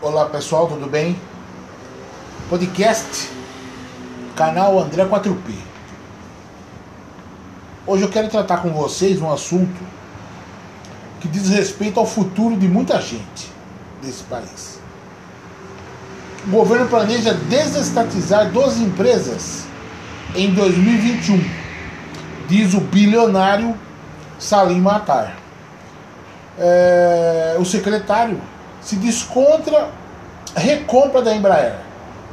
Olá pessoal, tudo bem? Podcast, canal André 4P. Hoje eu quero tratar com vocês um assunto que diz respeito ao futuro de muita gente desse país. O governo planeja desestatizar 12 empresas em 2021, diz o bilionário Salim Matar. É, o secretário se descontra recompra da Embraer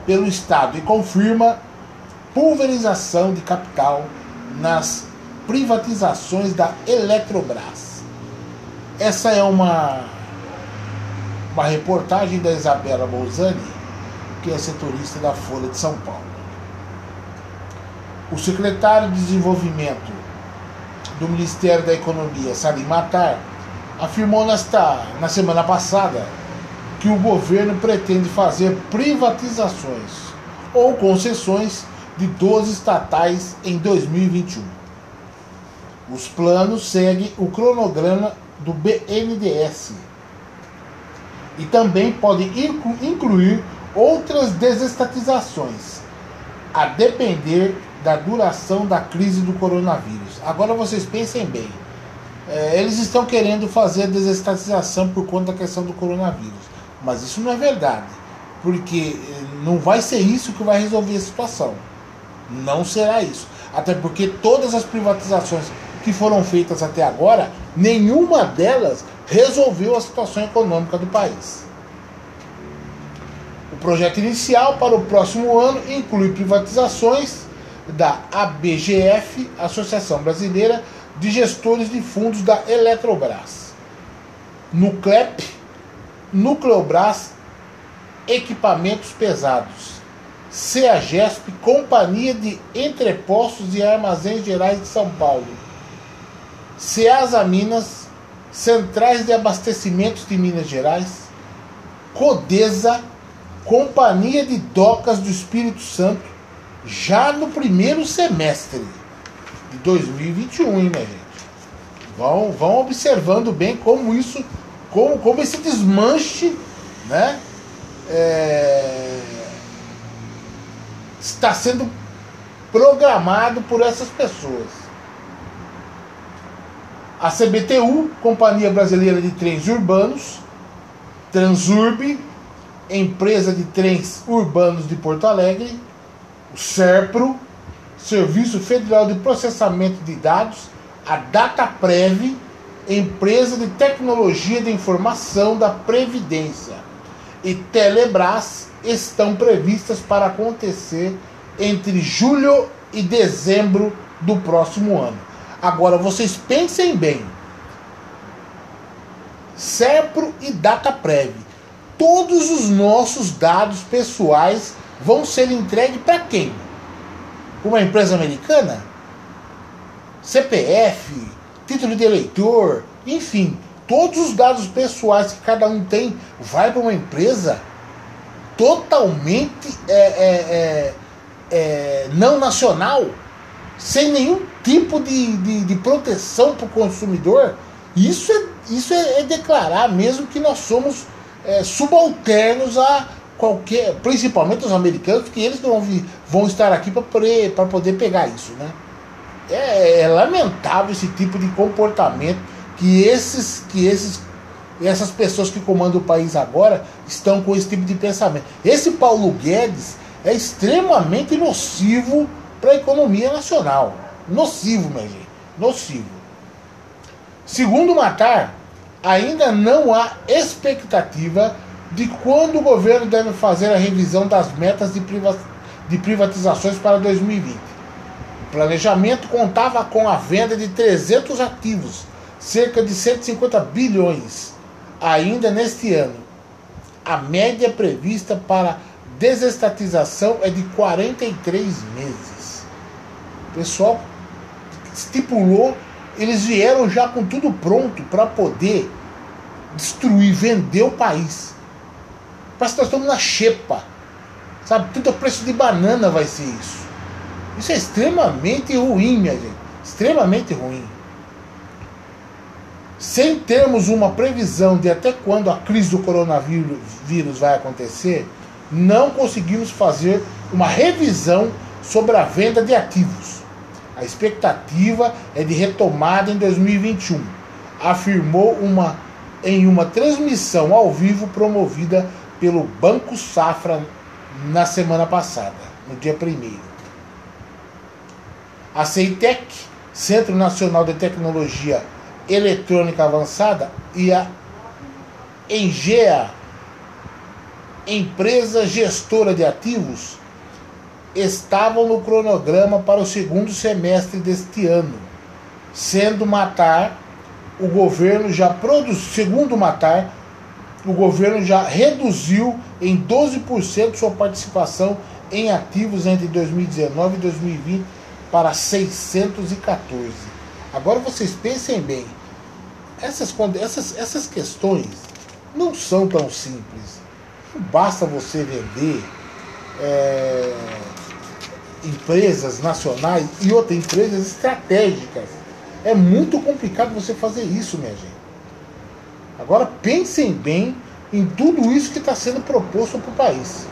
pelo Estado e confirma pulverização de capital nas privatizações da Eletrobras. Essa é uma, uma reportagem da Isabela Bolzani, que é setorista da Folha de São Paulo. O secretário de Desenvolvimento do Ministério da Economia, Salim Matar, afirmou nesta, na semana passada que o governo pretende fazer privatizações ou concessões de 12 estatais em 2021. Os planos seguem o cronograma do BNDES e também podem incluir outras desestatizações, a depender da duração da crise do coronavírus. Agora vocês pensem bem. É, eles estão querendo fazer a desestatização por conta da questão do coronavírus. Mas isso não é verdade. Porque eh, não vai ser isso que vai resolver a situação. Não será isso. Até porque todas as privatizações que foram feitas até agora, nenhuma delas resolveu a situação econômica do país. O projeto inicial para o próximo ano inclui privatizações da ABGF, Associação Brasileira de Gestores de Fundos da Eletrobras, Nuclep, Nucleobras Equipamentos Pesados, CEAGESP, Companhia de Entrepostos e Armazéns Gerais de São Paulo, CEASA Minas, Centrais de Abastecimentos de Minas Gerais, Codesa, Companhia de Docas do Espírito Santo, já no primeiro semestre de 2021, hein, minha gente? Vão, vão observando bem como isso, como, como esse desmanche, né? É, está sendo programado por essas pessoas. A CBTU, Companhia Brasileira de Trens Urbanos, Transurb, empresa de trens urbanos de Porto Alegre, o SERPRO, Serviço Federal de Processamento de Dados, a DataPrev, empresa de tecnologia de informação da Previdência, e Telebrás estão previstas para acontecer entre julho e dezembro do próximo ano. Agora vocês pensem bem. SERPRO e DataPrev. Todos os nossos dados pessoais vão ser entregues para quem? uma empresa americana? CPF, título de eleitor, enfim, todos os dados pessoais que cada um tem vai para uma empresa totalmente é, é, é, é, não nacional, sem nenhum tipo de, de, de proteção para o consumidor. Isso é, isso é, é, declarar mesmo que nós somos é, subalternos a, qualquer, principalmente os americanos, que eles vão, vão estar aqui para poder pegar isso, né? É, é, lamentável esse tipo de comportamento que esses, que esses, essas pessoas que comandam o país agora estão com esse tipo de pensamento. Esse Paulo Guedes é extremamente nocivo para a economia nacional. Nocivo, minha gente. Nocivo. Segundo Matar, ainda não há expectativa de quando o governo deve fazer a revisão das metas de, de privatizações para 2020. Planejamento contava com a venda de 300 ativos, cerca de 150 bilhões, ainda neste ano. A média prevista para desestatização é de 43 meses. O pessoal estipulou, eles vieram já com tudo pronto para poder destruir, vender o país. Parece que nós estamos na xepa. Sabe? Tudo a preço de banana vai ser isso. Isso é extremamente ruim, minha gente. Extremamente ruim. sem termos uma previsão de até quando a crise do coronavírus vai acontecer, não conseguimos fazer uma revisão sobre a venda de ativos. A expectativa é de retomada em 2021, afirmou uma, em uma transmissão ao vivo promovida pelo Banco Safra na semana passada, no dia 1. A CEITEC, Centro Nacional de Tecnologia Eletrônica Avançada, e a Engea, empresa gestora de ativos, estavam no cronograma para o segundo semestre deste ano, sendo Matar o governo já produziu, segundo Matar, o governo já reduziu em 12% sua participação em ativos entre 2019 e 2020 para 614. Agora vocês pensem bem, essas, essas, essas questões não são tão simples. Não basta você vender é, empresas nacionais e outras empresas estratégicas. É muito complicado você fazer isso, minha gente. Agora pensem bem em tudo isso que está sendo proposto para o país.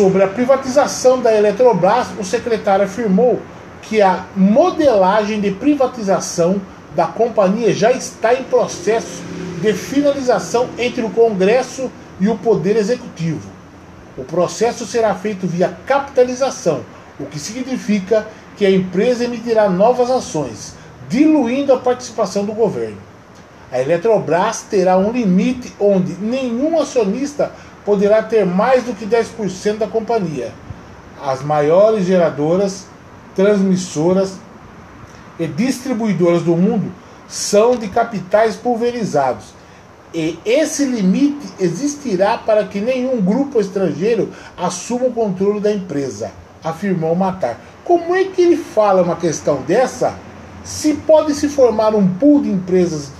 Sobre a privatização da Eletrobras, o secretário afirmou que a modelagem de privatização da companhia já está em processo de finalização entre o Congresso e o Poder Executivo. O processo será feito via capitalização, o que significa que a empresa emitirá novas ações, diluindo a participação do governo. A Eletrobras terá um limite onde nenhum acionista poderá ter mais do que 10% da companhia. As maiores geradoras, transmissoras e distribuidoras do mundo são de capitais pulverizados. E esse limite existirá para que nenhum grupo estrangeiro assuma o controle da empresa, afirmou Matar. Como é que ele fala uma questão dessa? Se pode se formar um pool de empresas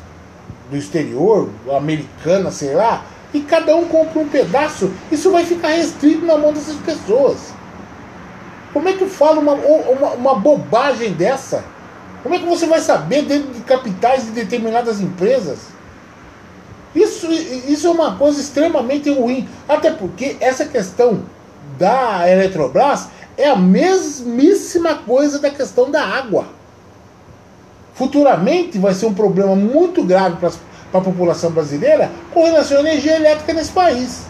do exterior, americana, sei lá, e cada um compra um pedaço, isso vai ficar restrito na mão dessas pessoas. Como é que fala uma, uma, uma bobagem dessa? Como é que você vai saber dentro de capitais de determinadas empresas? Isso, isso é uma coisa extremamente ruim. Até porque essa questão da Eletrobras é a mesmíssima coisa da questão da água futuramente vai ser um problema muito grave para a população brasileira com relação à energia elétrica nesse país.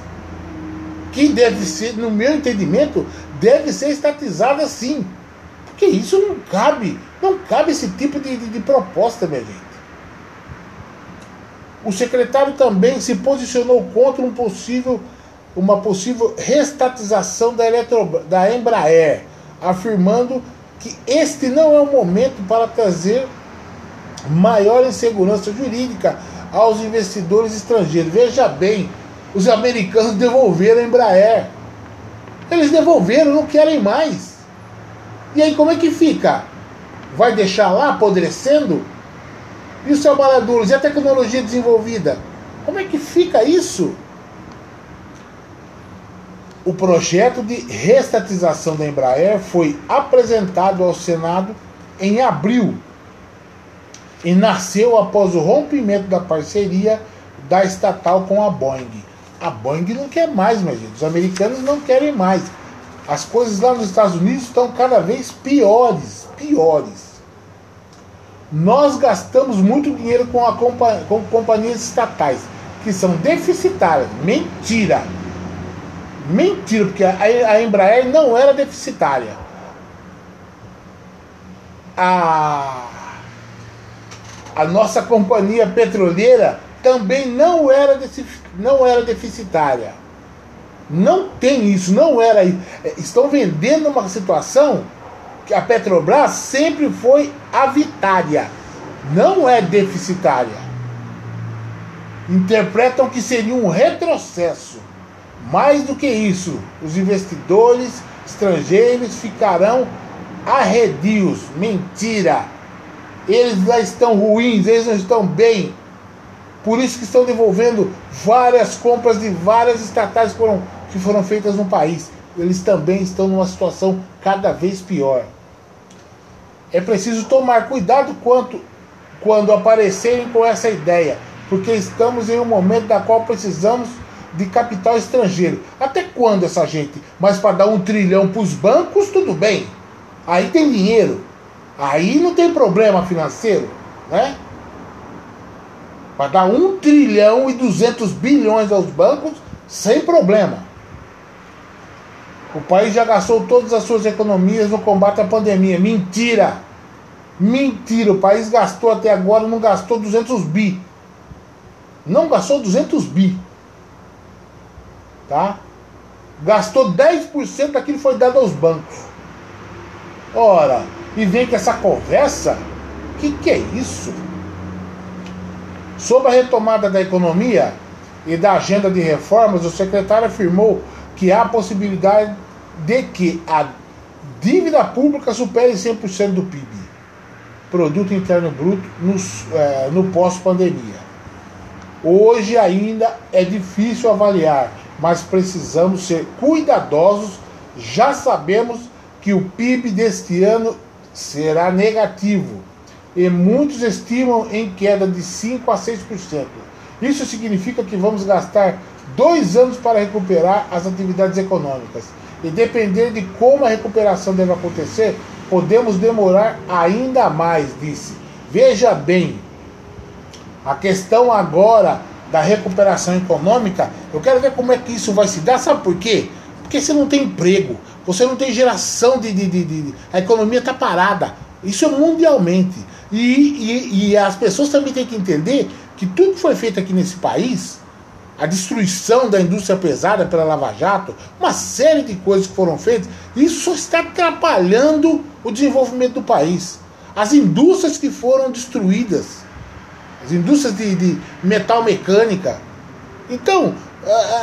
Que deve ser, no meu entendimento, deve ser estatizada sim. Porque isso não cabe, não cabe esse tipo de, de, de proposta, minha gente. O secretário também se posicionou contra um possível, uma possível restatização da, Eletro, da Embraer, afirmando que este não é o momento para trazer maior insegurança jurídica aos investidores estrangeiros. Veja bem, os americanos devolveram a Embraer. Eles devolveram, não querem mais. E aí como é que fica? Vai deixar lá apodrecendo? E os trabalhadores? E a tecnologia desenvolvida? Como é que fica isso? O projeto de restatização da Embraer foi apresentado ao Senado em abril e nasceu após o rompimento da parceria da estatal com a Boeing. A Boeing não quer mais, minha gente. Os americanos não querem mais. As coisas lá nos Estados Unidos estão cada vez piores, piores. Nós gastamos muito dinheiro com, a compa com companhias estatais que são deficitárias. Mentira. Mentira, porque a, a Embraer não era deficitária. A a nossa companhia petroleira também não era, não era deficitária. Não tem isso, não era. Estão vendendo uma situação que a Petrobras sempre foi avitária, não é deficitária. Interpretam que seria um retrocesso. Mais do que isso, os investidores estrangeiros ficarão arredios. Mentira! Eles já estão ruins, eles não estão bem. Por isso que estão devolvendo várias compras de várias estatais que foram, que foram feitas no país. Eles também estão numa situação cada vez pior. É preciso tomar cuidado quanto quando aparecerem com essa ideia, porque estamos em um momento da qual precisamos de capital estrangeiro. Até quando essa gente? Mas para dar um trilhão para os bancos, tudo bem. Aí tem dinheiro. Aí não tem problema financeiro, né? Para dar um trilhão e duzentos bilhões aos bancos, sem problema. O país já gastou todas as suas economias no combate à pandemia. Mentira! Mentira! O país gastou até agora, não gastou 200 bi. Não gastou 200 bi tá? Gastou 10% daquilo que foi dado aos bancos. Ora, e vem com essa conversa? Que que é isso? Sobre a retomada da economia e da agenda de reformas, o secretário afirmou que há a possibilidade de que a dívida pública supere 100% do PIB, Produto Interno Bruto, no, é, no pós-pandemia. Hoje ainda é difícil avaliar mas precisamos ser cuidadosos. Já sabemos que o PIB deste ano será negativo e muitos estimam em queda de 5 a 6%. Isso significa que vamos gastar dois anos para recuperar as atividades econômicas. E depender de como a recuperação deve acontecer, podemos demorar ainda mais, disse. Veja bem, a questão agora da recuperação econômica, eu quero ver como é que isso vai se dar. Sabe por quê? Porque você não tem emprego, você não tem geração de. de, de, de a economia está parada. Isso é mundialmente. E, e, e as pessoas também têm que entender que tudo que foi feito aqui nesse país, a destruição da indústria pesada pela Lava Jato, uma série de coisas que foram feitas, isso está atrapalhando o desenvolvimento do país. As indústrias que foram destruídas as indústrias de, de metal mecânica. Então,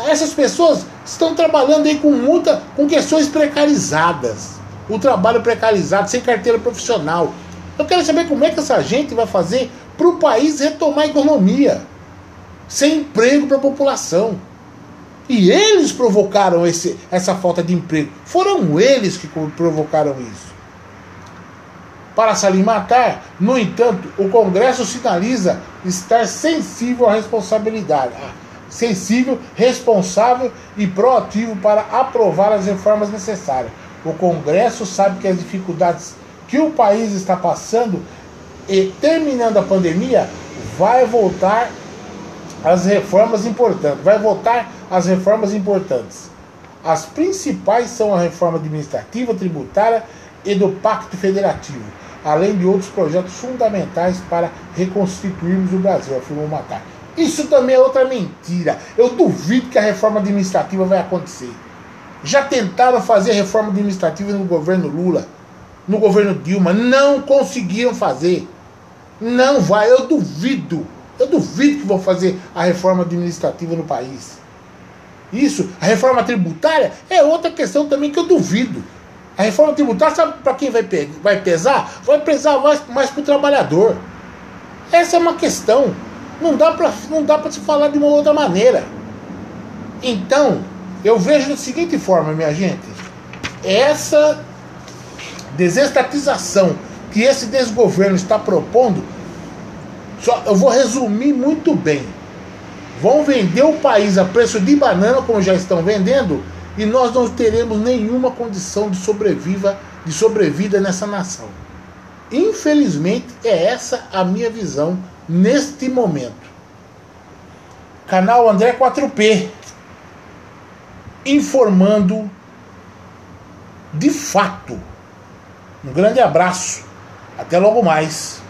essas pessoas estão trabalhando aí com muita, com questões precarizadas. O trabalho precarizado, sem carteira profissional. Eu quero saber como é que essa gente vai fazer para o país retomar a economia, sem emprego para a população. E eles provocaram esse, essa falta de emprego. Foram eles que provocaram isso para Salim Matar. No entanto, o Congresso sinaliza estar sensível à responsabilidade, sensível, responsável e proativo para aprovar as reformas necessárias. O Congresso sabe que as dificuldades que o país está passando e terminando a pandemia vai voltar às reformas importantes, vai voltar às reformas importantes. As principais são a reforma administrativa, tributária e do Pacto Federativo além de outros projetos fundamentais para reconstituirmos o Brasil, afirmou Matar. Isso também é outra mentira. Eu duvido que a reforma administrativa vai acontecer. Já tentaram fazer reforma administrativa no governo Lula, no governo Dilma, não conseguiram fazer. Não vai, eu duvido. Eu duvido que vão fazer a reforma administrativa no país. Isso, a reforma tributária é outra questão também que eu duvido. A reforma tributária, sabe para quem vai, vai pesar? Vai pesar mais, mais para o trabalhador. Essa é uma questão. Não dá para se falar de uma outra maneira. Então, eu vejo da seguinte forma, minha gente. Essa desestatização que esse desgoverno está propondo, só, eu vou resumir muito bem. Vão vender o país a preço de banana, como já estão vendendo, e nós não teremos nenhuma condição de sobreviva, de sobrevida nessa nação. Infelizmente, é essa a minha visão neste momento. Canal André 4P informando de fato. Um grande abraço. Até logo mais.